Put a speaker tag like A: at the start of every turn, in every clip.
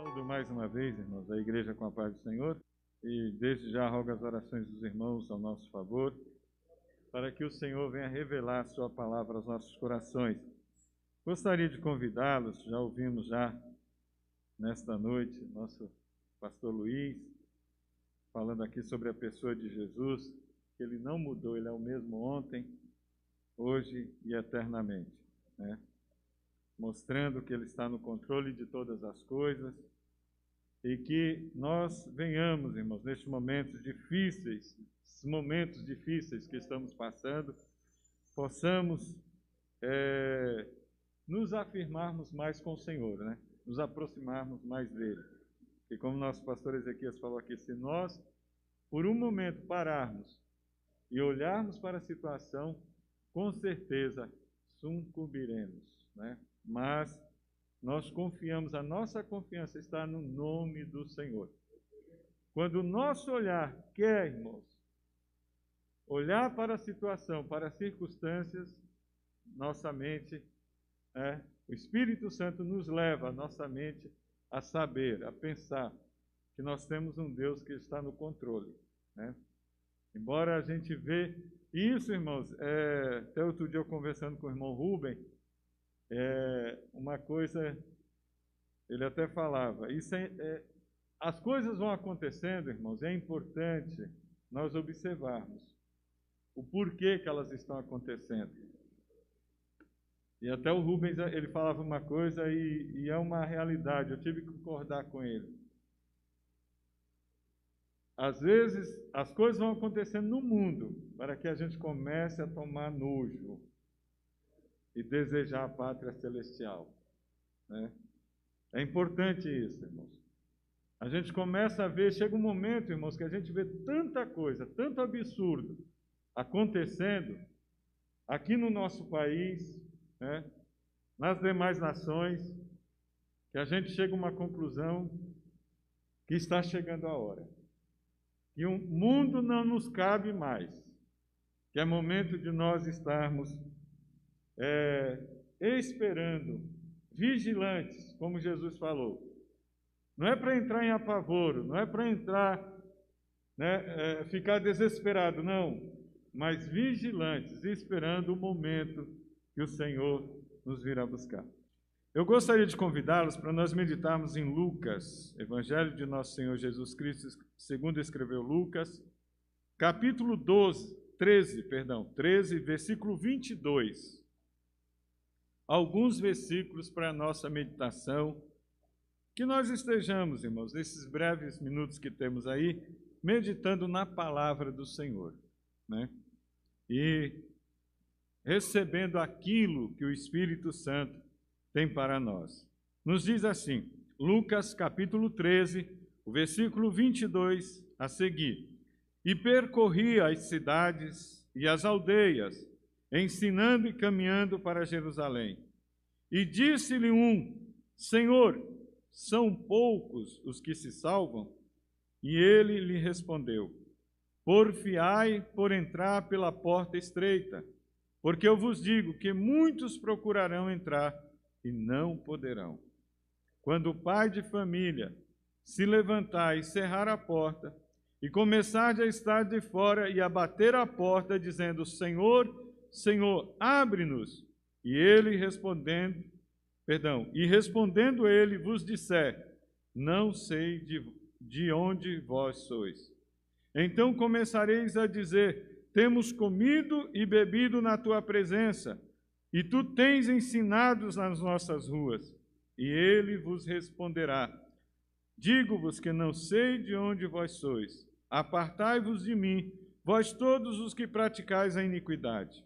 A: Saúdo mais uma vez, irmãos, a igreja com a paz do Senhor e desde já rogo as orações dos irmãos ao nosso favor, para que o Senhor venha revelar sua palavra aos nossos corações. Gostaria de convidá-los, já ouvimos já nesta noite nosso pastor Luiz falando aqui sobre a pessoa de Jesus, que ele não mudou, ele é o mesmo ontem, hoje e eternamente, né? Mostrando que Ele está no controle de todas as coisas e que nós venhamos, irmãos, nestes momentos difíceis, momentos difíceis que estamos passando, possamos é, nos afirmarmos mais com o Senhor, né? nos aproximarmos mais dele. E como nosso pastor Ezequias falou aqui, se nós, por um momento, pararmos e olharmos para a situação, com certeza sucumbiremos, né? Mas nós confiamos, a nossa confiança está no nome do Senhor. Quando o nosso olhar quer, irmãos, olhar para a situação, para as circunstâncias, nossa mente, é, o Espírito Santo nos leva, a nossa mente, a saber, a pensar que nós temos um Deus que está no controle. Né? Embora a gente vê isso, irmãos, é, até outro dia eu conversando com o irmão Rubem, é, uma coisa, ele até falava, isso é, é, as coisas vão acontecendo, irmãos, é importante nós observarmos o porquê que elas estão acontecendo. E até o Rubens, ele falava uma coisa e, e é uma realidade, eu tive que concordar com ele. Às vezes, as coisas vão acontecendo no mundo para que a gente comece a tomar nojo e desejar a pátria celestial. Né? É importante isso, irmãos. A gente começa a ver, chega um momento, irmãos, que a gente vê tanta coisa, tanto absurdo acontecendo aqui no nosso país, né? nas demais nações, que a gente chega a uma conclusão que está chegando a hora. Que o mundo não nos cabe mais. Que é momento de nós estarmos é, esperando, vigilantes, como Jesus falou. Não é para entrar em apavoro, não é para entrar, né, é, ficar desesperado, não, mas vigilantes, esperando o momento que o Senhor nos virá buscar. Eu gostaria de convidá-los para nós meditarmos em Lucas, Evangelho de Nosso Senhor Jesus Cristo, segundo escreveu Lucas, capítulo 12, 13, perdão, 13, versículo 22 alguns versículos para a nossa meditação. Que nós estejamos, irmãos, nesses breves minutos que temos aí, meditando na palavra do Senhor, né? E recebendo aquilo que o Espírito Santo tem para nós. Nos diz assim, Lucas capítulo 13, o versículo 22 a seguir: E percorria as cidades e as aldeias, ensinando e caminhando para Jerusalém. E disse-lhe um: Senhor, são poucos os que se salvam? E ele lhe respondeu: Porfiai por entrar pela porta estreita, porque eu vos digo que muitos procurarão entrar e não poderão. Quando o pai de família se levantar e cerrar a porta, e começar a estar de fora e a bater a porta, dizendo: Senhor, Senhor, abre-nos. E ele respondendo, perdão, e respondendo ele vos disser: Não sei de, de onde vós sois. Então começareis a dizer: Temos comido e bebido na tua presença, e tu tens ensinado nas nossas ruas. E ele vos responderá: Digo-vos que não sei de onde vós sois. Apartai-vos de mim, vós todos os que praticais a iniquidade.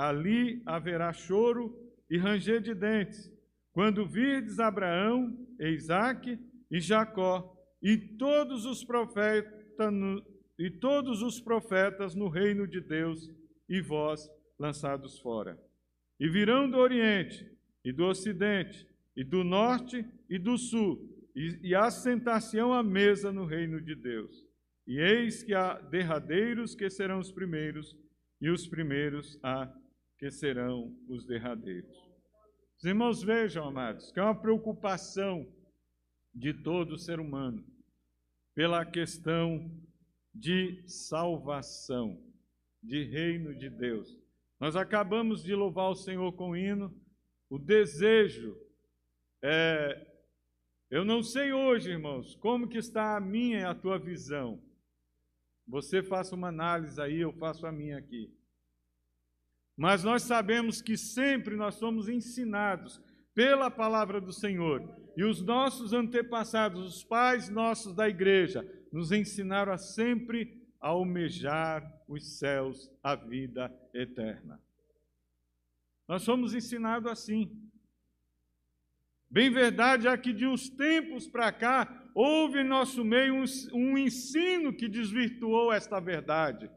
A: Ali haverá choro e ranger de dentes, quando virdes Abraão, Isaac e Jacó e todos os profetas no, e todos os profetas no reino de Deus e vós lançados fora. E virão do Oriente e do Ocidente e do Norte e do Sul e, e assentar-se-ão à mesa no reino de Deus. E eis que há derradeiros que serão os primeiros e os primeiros a que serão os derradeiros. Os irmãos vejam, amados, que é uma preocupação de todo ser humano, pela questão de salvação, de reino de Deus. Nós acabamos de louvar o Senhor com o hino, o desejo é, eu não sei hoje, irmãos, como que está a minha e a tua visão. Você faça uma análise aí, eu faço a minha aqui. Mas nós sabemos que sempre nós somos ensinados pela palavra do Senhor. E os nossos antepassados, os pais nossos da igreja, nos ensinaram a sempre almejar os céus, a vida eterna. Nós somos ensinados assim. Bem verdade é que de uns tempos para cá houve em nosso meio um, um, ensino que desvirtuou esta verdade.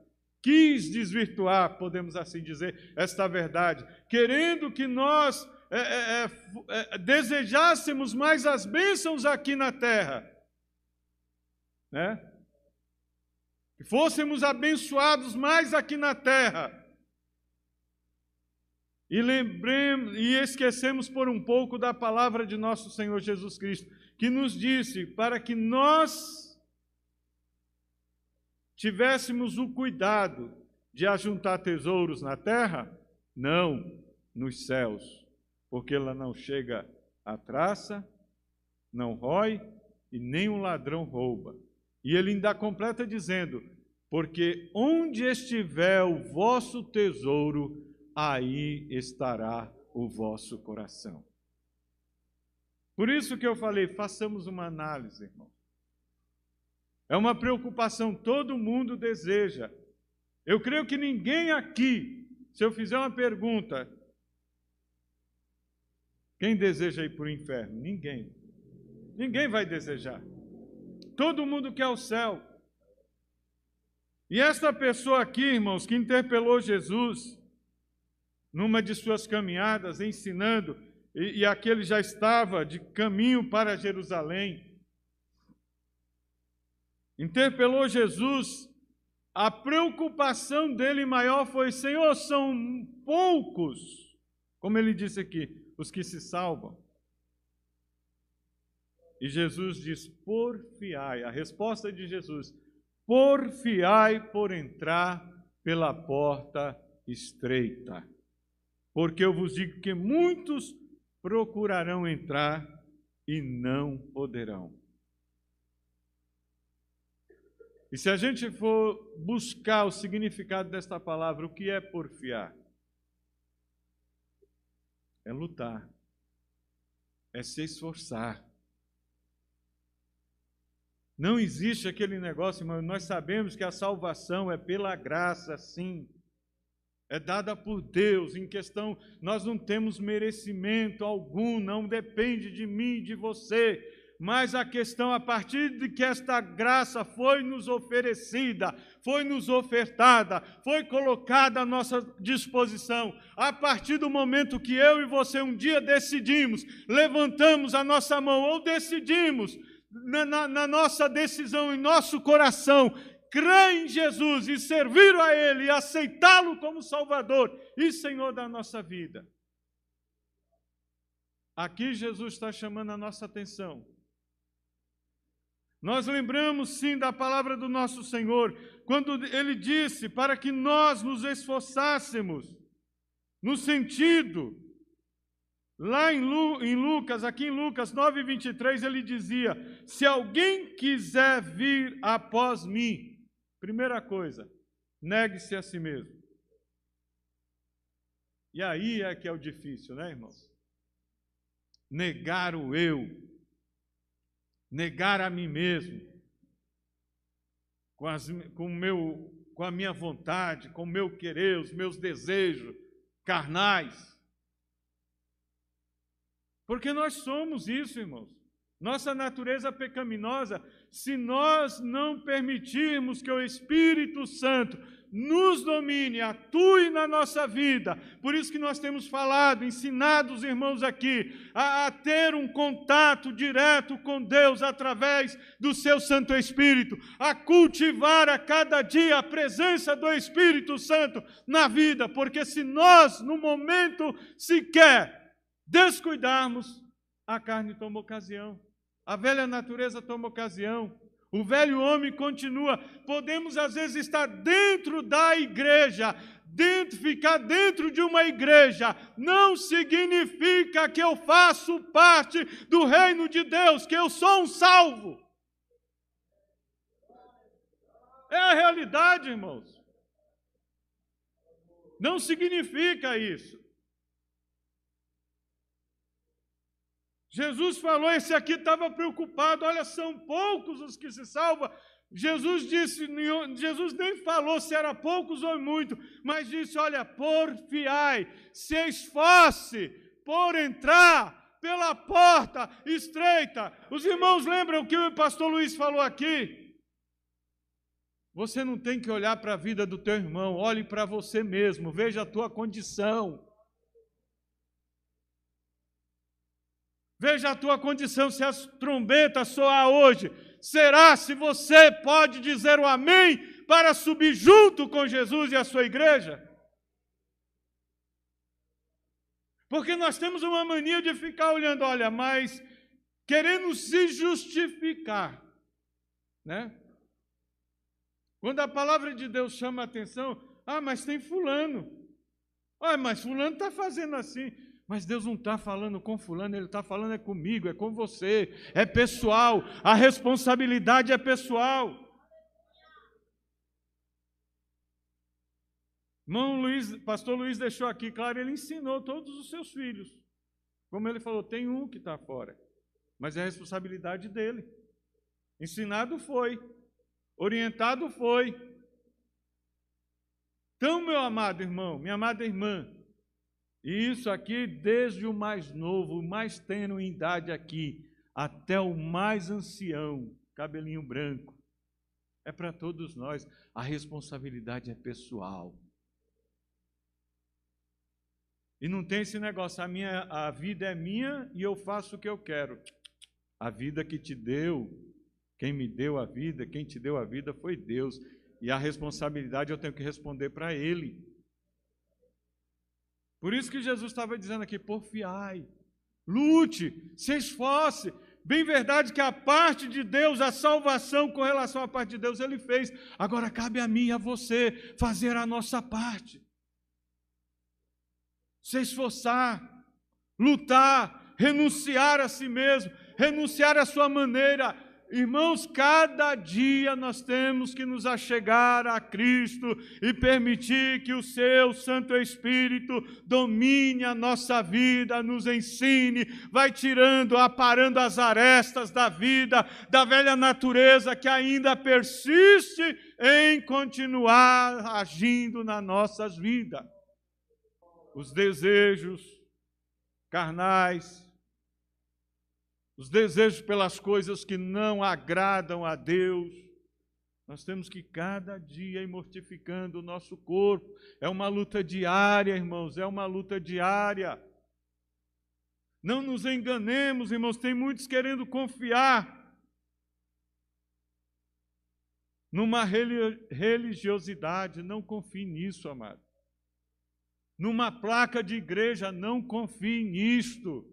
A: Quis desvirtuar, podemos assim dizer, esta verdade, querendo que nós é, é, é, é desejássemos mais as bênçãos aqui na terra, né? Que fôssemos abençoados mais aqui na terra e lembremos e esquecemos por um pouco da palavra de nosso Senhor Jesus Cristo, que nos disse para que nós tivéssemos o cuidado de ajuntar tesouros na terra, não nos céus, porque lá não chega a traça, não rói e nem um ladrão rouba. E ele ainda completa dizendo: porque onde estiver o vosso tesouro, aí estará o vosso coração. Por isso que eu falei, façamos uma análise, irmão. É uma preocupação, todo mundo deseja. Eu creio que ninguém aqui, se eu fizer uma pergunta, quem deseja ir para o inferno? Ninguém. Ninguém vai desejar. Todo mundo quer o céu. E esta pessoa aqui, irmãos, que interpelou Jesus, numa de suas caminhadas, ensinando, e, e aquele já estava de caminho para Jerusalém. Interpelou Jesus, a preocupação dele maior foi: Senhor, são poucos, como ele disse aqui, os que se salvam. E Jesus diz: porfiai. A resposta de Jesus: porfiai por entrar pela porta estreita porque eu vos digo que muitos procurarão entrar e não poderão. E se a gente for buscar o significado desta palavra, o que é porfiar? É lutar, é se esforçar. Não existe aquele negócio, mas nós sabemos que a salvação é pela graça, sim é dada por Deus, em questão, nós não temos merecimento algum, não depende de mim, de você, mas a questão, a partir de que esta graça foi nos oferecida, foi nos ofertada, foi colocada à nossa disposição, a partir do momento que eu e você um dia decidimos, levantamos a nossa mão ou decidimos, na, na, na nossa decisão, em nosso coração, crer em Jesus e servir a Ele e aceitá-lo como Salvador e Senhor da nossa vida. Aqui Jesus está chamando a nossa atenção. Nós lembramos sim da palavra do nosso Senhor, quando ele disse para que nós nos esforçássemos, no sentido, lá em, Lu, em Lucas, aqui em Lucas 9, 23, ele dizia: Se alguém quiser vir após mim, Primeira coisa, negue-se a si mesmo. E aí é que é o difícil, né, irmãos? Negar o eu, negar a mim mesmo, com, as, com, meu, com a minha vontade, com o meu querer, os meus desejos carnais. Porque nós somos isso, irmãos. Nossa natureza pecaminosa se nós não permitirmos que o Espírito Santo nos domine, atue na nossa vida. Por isso que nós temos falado, ensinado os irmãos aqui a, a, ter um contato direto com Deus através do seu Santo Espírito, a cultivar a cada dia a presença do Espírito Santo na vida, porque se nós, no momento sequer, descuidarmos, a carne toma ocasião. A velha natureza toma ocasião. O velho homem continua. Podemos, às vezes, estar dentro da igreja, dentro, ficar dentro de uma igreja, não significa que eu faço parte do reino de Deus, que eu sou um salvo. É a realidade, irmãos. Não significa isso. Jesus falou: esse aqui estava preocupado, olha, são poucos os que se salvam. Jesus disse, Jesus nem falou se era poucos ou muito, mas disse: olha, porfiai, se esforce por entrar pela porta estreita. Os irmãos lembram o que o pastor Luiz falou aqui? Você não tem que olhar para a vida do teu irmão, olhe para você mesmo, veja a tua condição. Veja a tua condição, se as trombetas soar hoje, será se você pode dizer o amém para subir junto com Jesus e a sua igreja? Porque nós temos uma mania de ficar olhando, olha, mas querendo se justificar, né? Quando a palavra de Deus chama a atenção, ah, mas tem fulano. Ah, mas fulano está fazendo assim. Mas Deus não está falando com fulano, Ele está falando é comigo, é com você, é pessoal, a responsabilidade é pessoal. Irmão Luiz, pastor Luiz deixou aqui claro, ele ensinou todos os seus filhos. Como ele falou, tem um que está fora, mas é a responsabilidade dele. Ensinado foi, Orientado foi. Então, meu amado irmão, minha amada irmã, e isso aqui desde o mais novo, o mais tênue em idade aqui, até o mais ancião, cabelinho branco. É para todos nós. A responsabilidade é pessoal. E não tem esse negócio, a, minha, a vida é minha e eu faço o que eu quero. A vida que te deu quem me deu a vida, quem te deu a vida foi Deus. E a responsabilidade eu tenho que responder para Ele. Por isso que Jesus estava dizendo aqui: porfiai, lute, se esforce. Bem verdade que a parte de Deus, a salvação com relação à parte de Deus, Ele fez. Agora cabe a mim e a você fazer a nossa parte. Se esforçar, lutar, renunciar a si mesmo, renunciar à sua maneira, Irmãos, cada dia nós temos que nos achegar a Cristo e permitir que o seu Santo Espírito domine a nossa vida, nos ensine, vai tirando, aparando as arestas da vida, da velha natureza que ainda persiste em continuar agindo nas nossas vidas. Os desejos carnais, os desejos pelas coisas que não agradam a Deus. Nós temos que cada dia ir mortificando o nosso corpo. É uma luta diária, irmãos, é uma luta diária. Não nos enganemos, irmãos, tem muitos querendo confiar numa religiosidade, não confie nisso, amado. Numa placa de igreja, não confie nisto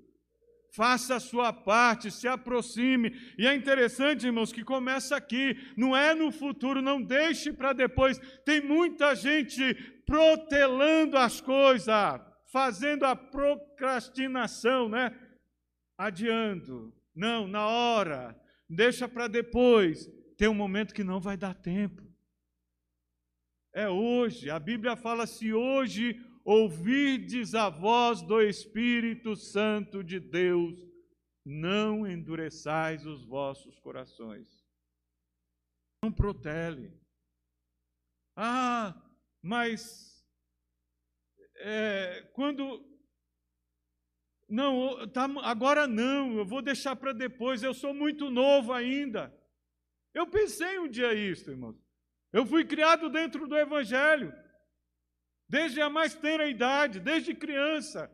A: faça a sua parte, se aproxime. E é interessante, irmãos, que começa aqui, não é no futuro, não deixe para depois. Tem muita gente protelando as coisas, fazendo a procrastinação, né? Adiando. Não, na hora, deixa para depois. Tem um momento que não vai dar tempo. É hoje. A Bíblia fala: se hoje ouvirdes a voz do Espírito Santo de Deus, não endureçais os vossos corações. Não protele. Ah, mas é, quando. Não, tá, agora não, eu vou deixar para depois, eu sou muito novo ainda. Eu pensei um dia isso, irmãos. Eu fui criado dentro do Evangelho desde a mais tenra idade, desde criança.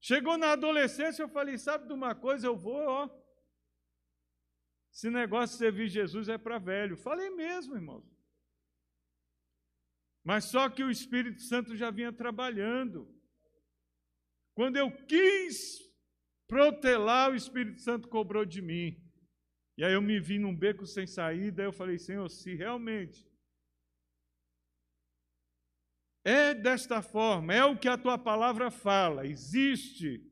A: Chegou na adolescência, eu falei: sabe de uma coisa? Eu vou, ó. Esse negócio de servir Jesus é para velho. Falei mesmo, irmãos. Mas só que o Espírito Santo já vinha trabalhando. Quando eu quis protelar, o Espírito Santo cobrou de mim. E aí eu me vi num beco sem saída, eu falei, Senhor, se realmente é desta forma, é o que a tua palavra fala, existe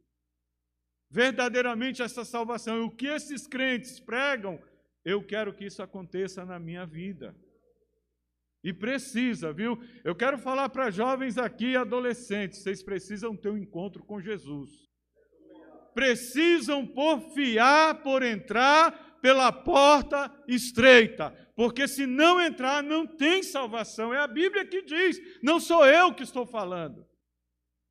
A: verdadeiramente essa salvação, e o que esses crentes pregam, eu quero que isso aconteça na minha vida. E precisa, viu? Eu quero falar para jovens aqui e adolescentes: vocês precisam ter um encontro com Jesus. Precisam porfiar por entrar pela porta estreita, porque se não entrar, não tem salvação. É a Bíblia que diz, não sou eu que estou falando.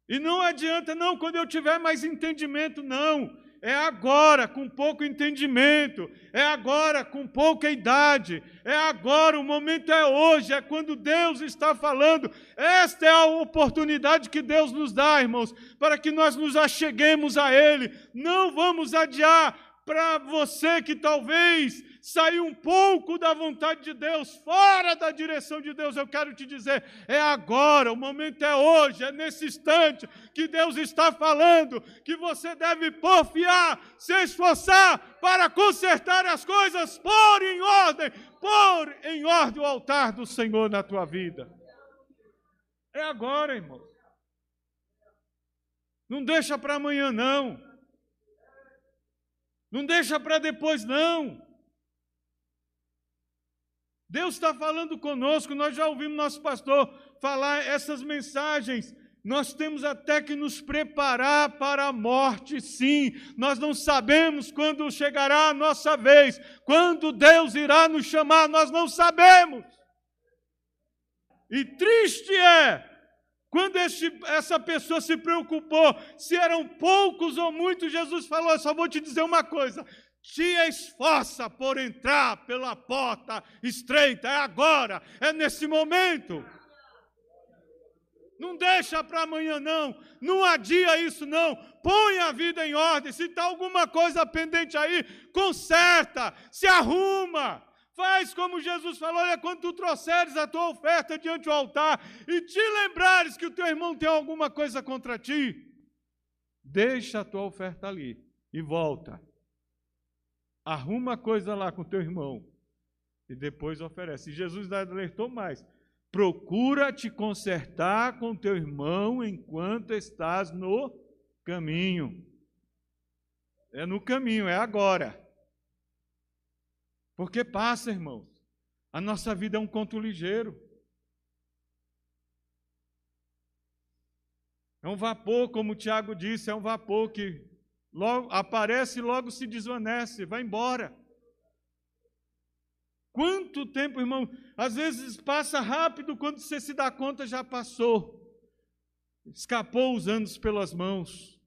A: E não adianta, não, quando eu tiver mais entendimento, não. É agora, com pouco entendimento. É agora, com pouca idade. É agora, o momento é hoje. É quando Deus está falando. Esta é a oportunidade que Deus nos dá, irmãos, para que nós nos acheguemos a Ele. Não vamos adiar para você que talvez saiu um pouco da vontade de Deus, fora da direção de Deus, eu quero te dizer, é agora, o momento é hoje, é nesse instante que Deus está falando, que você deve porfiar, se esforçar para consertar as coisas, pôr em ordem, pôr em ordem o altar do Senhor na tua vida. É agora, irmão. Não deixa para amanhã, não. Não deixa para depois, não. Deus está falando conosco, nós já ouvimos nosso pastor falar essas mensagens. Nós temos até que nos preparar para a morte, sim. Nós não sabemos quando chegará a nossa vez, quando Deus irá nos chamar, nós não sabemos. E triste é quando esse, essa pessoa se preocupou se eram poucos ou muitos. Jesus falou: Eu só vou te dizer uma coisa: te esforça por entrar pela porta estreita. É agora, é nesse momento. Não deixa para amanhã, não. Não adia isso, não. Põe a vida em ordem. Se está alguma coisa pendente aí, conserta, se arruma. Faz como Jesus falou: olha, quando tu trouxeres a tua oferta diante do altar e te lembrares que o teu irmão tem alguma coisa contra ti, deixa a tua oferta ali e volta arruma coisa lá com teu irmão e depois oferece. E Jesus alertou mais: procura te consertar com teu irmão enquanto estás no caminho. É no caminho, é agora. Porque passa, irmãos. A nossa vida é um conto ligeiro. É um vapor, como o Tiago disse, é um vapor que Logo, aparece e logo se desvanece, vai embora. Quanto tempo, irmão? Às vezes passa rápido, quando você se dá conta, já passou. Escapou os anos pelas mãos.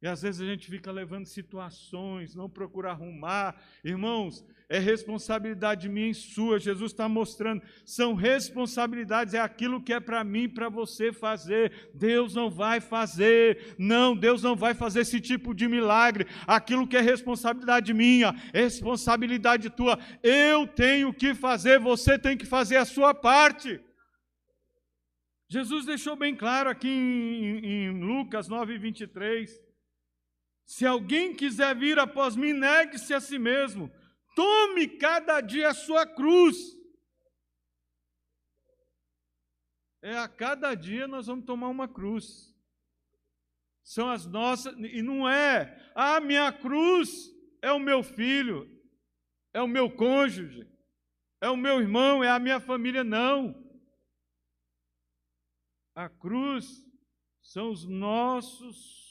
A: E às vezes a gente fica levando situações, não procura arrumar. Irmãos, é responsabilidade minha e sua. Jesus está mostrando. São responsabilidades, é aquilo que é para mim para você fazer. Deus não vai fazer. Não, Deus não vai fazer esse tipo de milagre. Aquilo que é responsabilidade minha, responsabilidade tua. Eu tenho que fazer, você tem que fazer a sua parte. Jesus deixou bem claro aqui em, em Lucas 9, 23. Se alguém quiser vir após mim, negue-se a si mesmo. Tome cada dia a sua cruz. É a cada dia nós vamos tomar uma cruz. São as nossas, e não é, a ah, minha cruz é o meu filho, é o meu cônjuge, é o meu irmão, é a minha família, não. A cruz são os nossos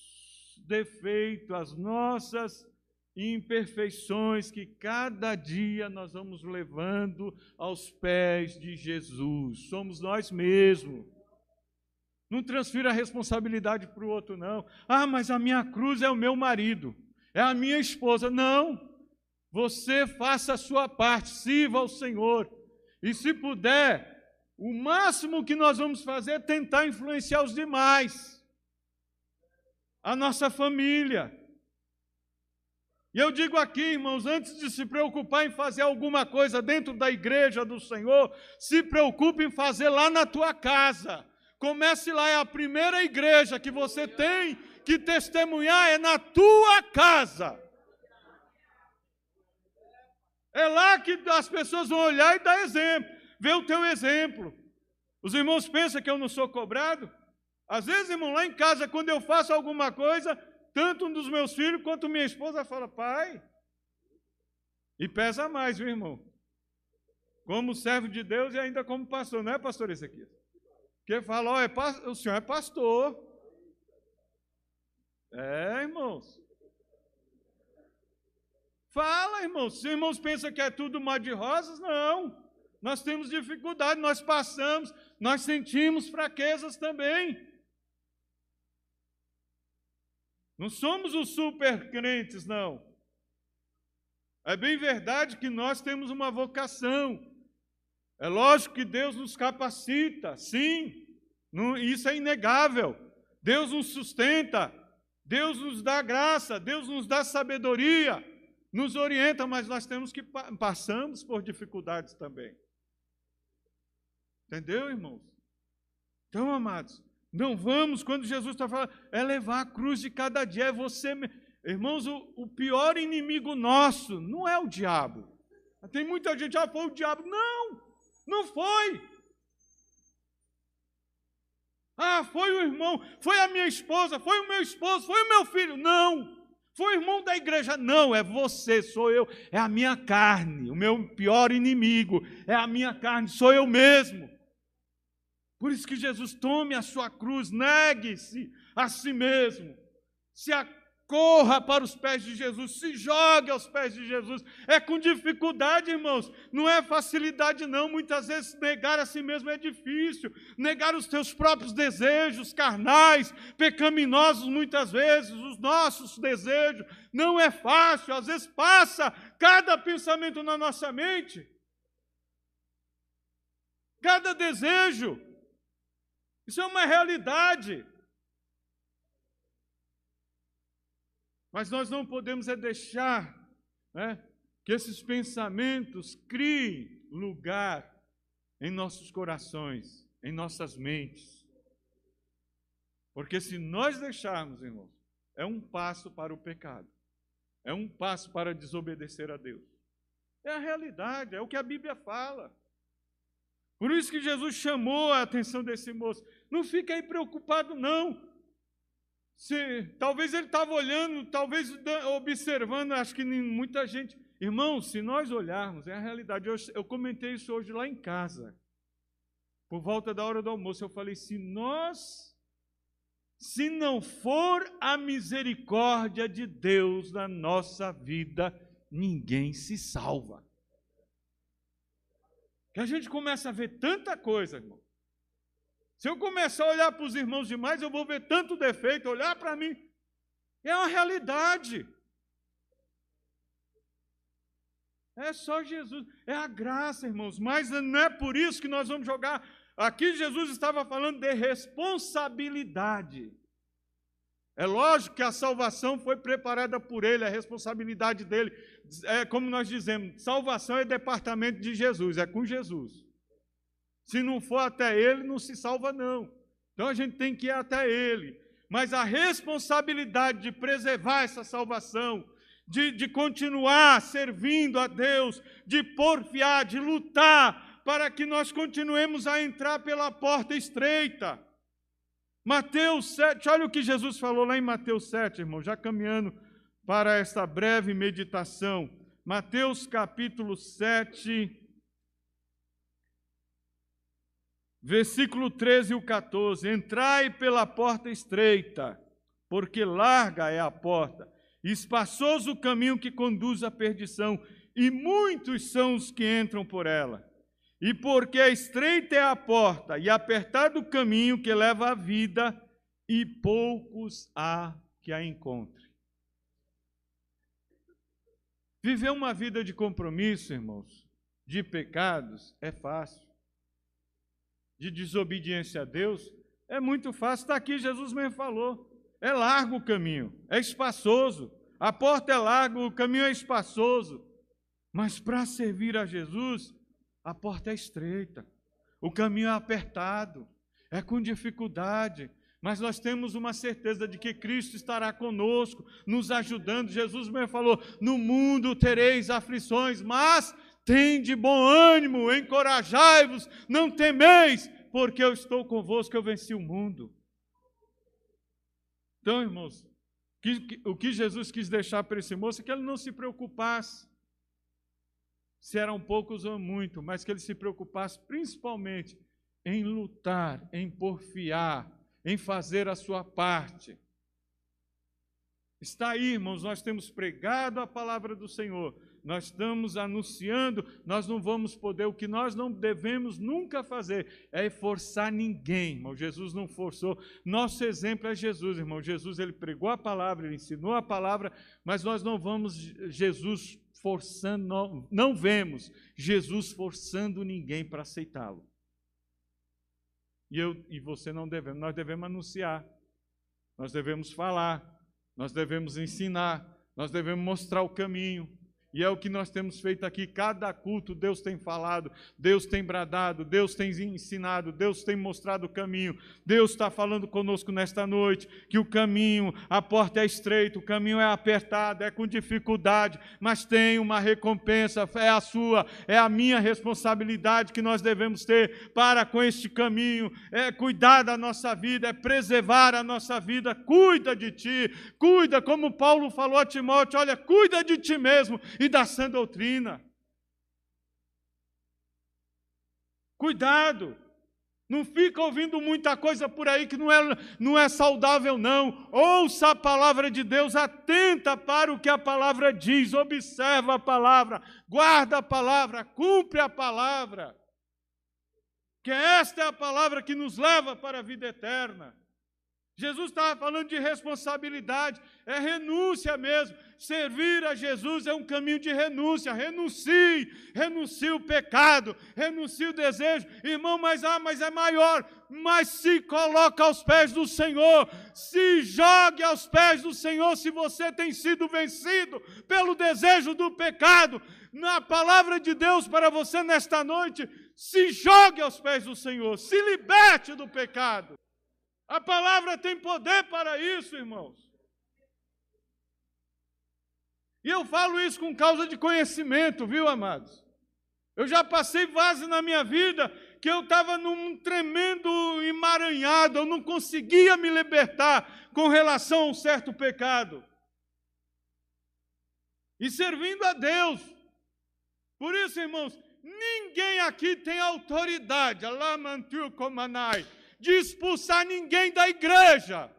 A: defeitos, as nossas imperfeições que cada dia nós vamos levando aos pés de Jesus. Somos nós mesmos. Não transfira a responsabilidade para o outro, não. Ah, mas a minha cruz é o meu marido, é a minha esposa. Não. Você faça a sua parte, sirva ao Senhor. E se puder, o máximo que nós vamos fazer é tentar influenciar os demais a nossa família. E eu digo aqui, irmãos, antes de se preocupar em fazer alguma coisa dentro da igreja do Senhor, se preocupe em fazer lá na tua casa. Comece lá, é a primeira igreja que você tem que testemunhar, é na tua casa. É lá que as pessoas vão olhar e dar exemplo, ver o teu exemplo. Os irmãos pensam que eu não sou cobrado? Às vezes, irmão, lá em casa, quando eu faço alguma coisa, tanto um dos meus filhos quanto minha esposa fala, pai. E pesa mais, viu, irmão? Como servo de Deus e ainda como pastor, não é, pastor, esse aqui? Porque fala, é, o senhor é pastor. É, irmãos. Fala, irmãos. Se irmãos pensam que é tudo mar de rosas, não. Nós temos dificuldade, nós passamos, nós sentimos fraquezas também. Não somos os super crentes, não. É bem verdade que nós temos uma vocação. É lógico que Deus nos capacita, sim, isso é inegável. Deus nos sustenta, Deus nos dá graça, Deus nos dá sabedoria, nos orienta, mas nós temos que passamos por dificuldades também. Entendeu, irmãos? Então, amados, não vamos, quando Jesus está falando, é levar a cruz de cada dia, é você. Irmãos, o, o pior inimigo nosso não é o diabo. Tem muita gente, ah, foi o diabo. Não, não foi. Ah, foi o irmão, foi a minha esposa, foi o meu esposo, foi o meu filho. Não. Foi o irmão da igreja. Não, é você, sou eu. É a minha carne. O meu pior inimigo é a minha carne, sou eu mesmo. Por isso que Jesus tome a sua cruz, negue-se a si mesmo, se corra para os pés de Jesus, se jogue aos pés de Jesus. É com dificuldade, irmãos, não é facilidade, não. Muitas vezes negar a si mesmo é difícil, negar os teus próprios desejos carnais, pecaminosos, muitas vezes, os nossos desejos, não é fácil, às vezes passa cada pensamento na nossa mente, cada desejo. Isso é uma realidade. Mas nós não podemos é deixar né, que esses pensamentos criem lugar em nossos corações, em nossas mentes. Porque se nós deixarmos, irmãos, é um passo para o pecado, é um passo para desobedecer a Deus. É a realidade, é o que a Bíblia fala. Por isso que Jesus chamou a atenção desse moço. Não fique aí preocupado, não. Se, talvez ele estava olhando, talvez observando, acho que muita gente. Irmão, se nós olharmos, é a realidade. Eu, eu comentei isso hoje lá em casa. Por volta da hora do almoço, eu falei: se nós, se não for a misericórdia de Deus na nossa vida, ninguém se salva. Que a gente começa a ver tanta coisa, irmão. Se eu começar a olhar para os irmãos demais, eu vou ver tanto defeito, olhar para mim. É uma realidade. É só Jesus, é a graça, irmãos. Mas não é por isso que nós vamos jogar. Aqui Jesus estava falando de responsabilidade. É lógico que a salvação foi preparada por ele, a responsabilidade dele. É como nós dizemos, salvação é departamento de Jesus, é com Jesus. Se não for até ele, não se salva, não. Então a gente tem que ir até ele. Mas a responsabilidade de preservar essa salvação, de, de continuar servindo a Deus, de porfiar, de lutar, para que nós continuemos a entrar pela porta estreita. Mateus 7, olha o que Jesus falou lá em Mateus 7, irmão, já caminhando para esta breve meditação. Mateus capítulo 7, Versículo 13 e o 14: Entrai pela porta estreita, porque larga é a porta, espaçoso o caminho que conduz à perdição, e muitos são os que entram por ela. E porque estreita é a porta, e apertado o caminho que leva à vida, e poucos há que a encontrem. Viver uma vida de compromisso, irmãos, de pecados, é fácil de desobediência a Deus, é muito fácil. Está aqui, Jesus mesmo falou. É largo o caminho, é espaçoso. A porta é larga, o caminho é espaçoso. Mas para servir a Jesus, a porta é estreita, o caminho é apertado, é com dificuldade. Mas nós temos uma certeza de que Cristo estará conosco, nos ajudando. Jesus mesmo falou: No mundo tereis aflições, mas tende bom ânimo, encorajai-vos, não temeis, porque eu estou convosco, eu venci o mundo. Então, irmãos, o que Jesus quis deixar para esse moço é que ele não se preocupasse se eram poucos ou muito, mas que ele se preocupasse principalmente em lutar, em porfiar, em fazer a sua parte. Está aí, irmãos, nós temos pregado a palavra do Senhor, nós estamos anunciando, nós não vamos poder, o que nós não devemos nunca fazer é forçar ninguém, irmão. Jesus não forçou. Nosso exemplo é Jesus, irmão. Jesus, ele pregou a palavra, ele ensinou a palavra, mas nós não vamos Jesus forçando, não, não vemos Jesus forçando ninguém para aceitá-lo. E eu e você não devemos, nós devemos anunciar, nós devemos falar, nós devemos ensinar, nós devemos mostrar o caminho. E é o que nós temos feito aqui. Cada culto, Deus tem falado, Deus tem bradado, Deus tem ensinado, Deus tem mostrado o caminho. Deus está falando conosco nesta noite que o caminho, a porta é estreita, o caminho é apertado, é com dificuldade, mas tem uma recompensa, é a sua, é a minha responsabilidade que nós devemos ter para com este caminho. É cuidar da nossa vida, é preservar a nossa vida. Cuida de ti, cuida, como Paulo falou a Timóteo: olha, cuida de ti mesmo e da sã doutrina. Cuidado, não fica ouvindo muita coisa por aí que não é, não é saudável, não. Ouça a palavra de Deus, atenta para o que a palavra diz, observa a palavra, guarda a palavra, cumpre a palavra. Que esta é a palavra que nos leva para a vida eterna. Jesus estava falando de responsabilidade, é renúncia mesmo. Servir a Jesus é um caminho de renúncia. Renuncie, renuncie o pecado, renuncie o desejo. Irmão, mas ah, mas é maior. Mas se coloca aos pés do Senhor, se jogue aos pés do Senhor se você tem sido vencido pelo desejo do pecado. Na palavra de Deus para você nesta noite, se jogue aos pés do Senhor, se liberte do pecado. A palavra tem poder para isso, irmãos. E eu falo isso com causa de conhecimento, viu, amados? Eu já passei fase na minha vida que eu estava num tremendo emaranhado, eu não conseguia me libertar com relação a um certo pecado. E servindo a Deus. Por isso, irmãos, ninguém aqui tem autoridade. Allah mantiu comanai de expulsar ninguém da igreja.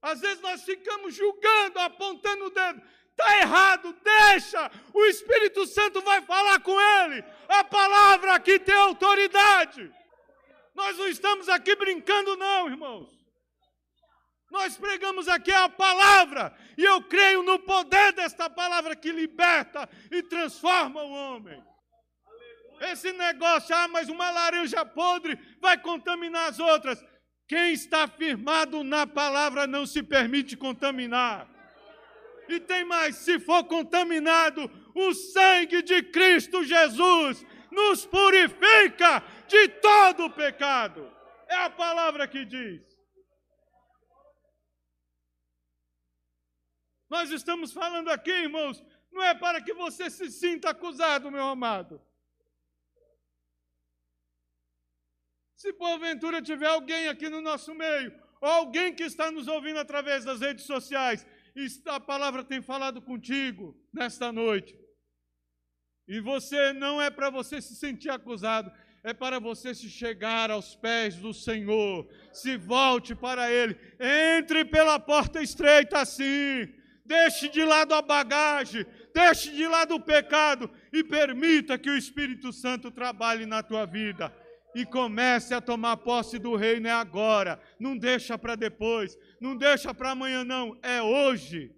A: Às vezes nós ficamos julgando, apontando o dedo. Está errado, deixa. O Espírito Santo vai falar com ele. A palavra aqui tem autoridade. Nós não estamos aqui brincando, não, irmãos. Nós pregamos aqui a palavra, e eu creio no poder desta palavra que liberta e transforma o homem. Esse negócio, ah, mas uma laranja podre vai contaminar as outras. Quem está firmado na palavra não se permite contaminar. E tem mais: se for contaminado, o sangue de Cristo Jesus nos purifica de todo o pecado. É a palavra que diz. Nós estamos falando aqui, irmãos, não é para que você se sinta acusado, meu amado. Se porventura tiver alguém aqui no nosso meio, ou alguém que está nos ouvindo através das redes sociais, a palavra tem falado contigo nesta noite, e você não é para você se sentir acusado, é para você se chegar aos pés do Senhor, se volte para Ele, entre pela porta estreita assim, deixe de lado a bagagem, deixe de lado o pecado e permita que o Espírito Santo trabalhe na tua vida e comece a tomar posse do reino é agora. Não deixa para depois, não deixa para amanhã não, é hoje.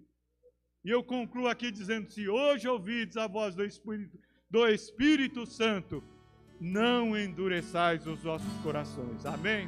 A: E eu concluo aqui dizendo: se hoje ouvides a voz do Espírito, do Espírito Santo, não endureçais os vossos corações. Amém?